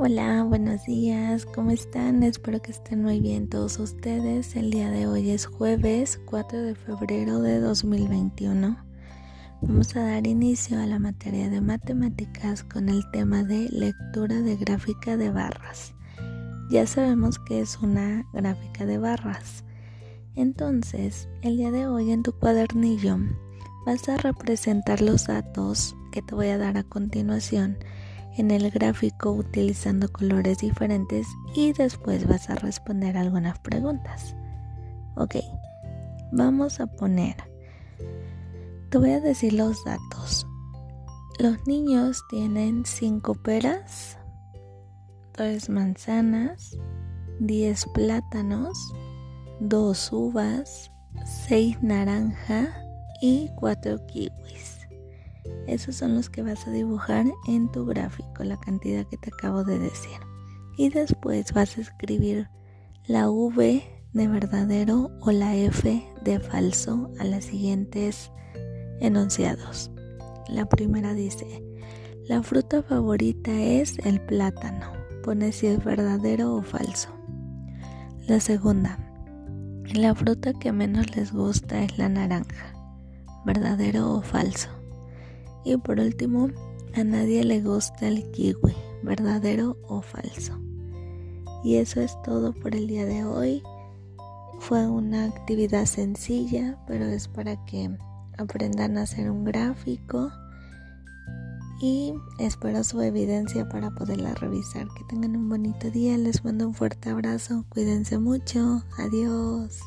Hola, buenos días, ¿cómo están? Espero que estén muy bien todos ustedes. El día de hoy es jueves 4 de febrero de 2021. Vamos a dar inicio a la materia de matemáticas con el tema de lectura de gráfica de barras. Ya sabemos que es una gráfica de barras. Entonces, el día de hoy en tu cuadernillo vas a representar los datos que te voy a dar a continuación en el gráfico utilizando colores diferentes y después vas a responder algunas preguntas. Ok, vamos a poner, te voy a decir los datos. Los niños tienen 5 peras, 3 manzanas, 10 plátanos, 2 uvas, 6 naranja y 4 kiwis. Esos son los que vas a dibujar en tu gráfico, la cantidad que te acabo de decir. Y después vas a escribir la V de verdadero o la F de falso a las siguientes enunciados. La primera dice, la fruta favorita es el plátano. Pone si es verdadero o falso. La segunda, la fruta que menos les gusta es la naranja. ¿Verdadero o falso? Y por último, a nadie le gusta el kiwi, verdadero o falso. Y eso es todo por el día de hoy. Fue una actividad sencilla, pero es para que aprendan a hacer un gráfico. Y espero su evidencia para poderla revisar. Que tengan un bonito día. Les mando un fuerte abrazo. Cuídense mucho. Adiós.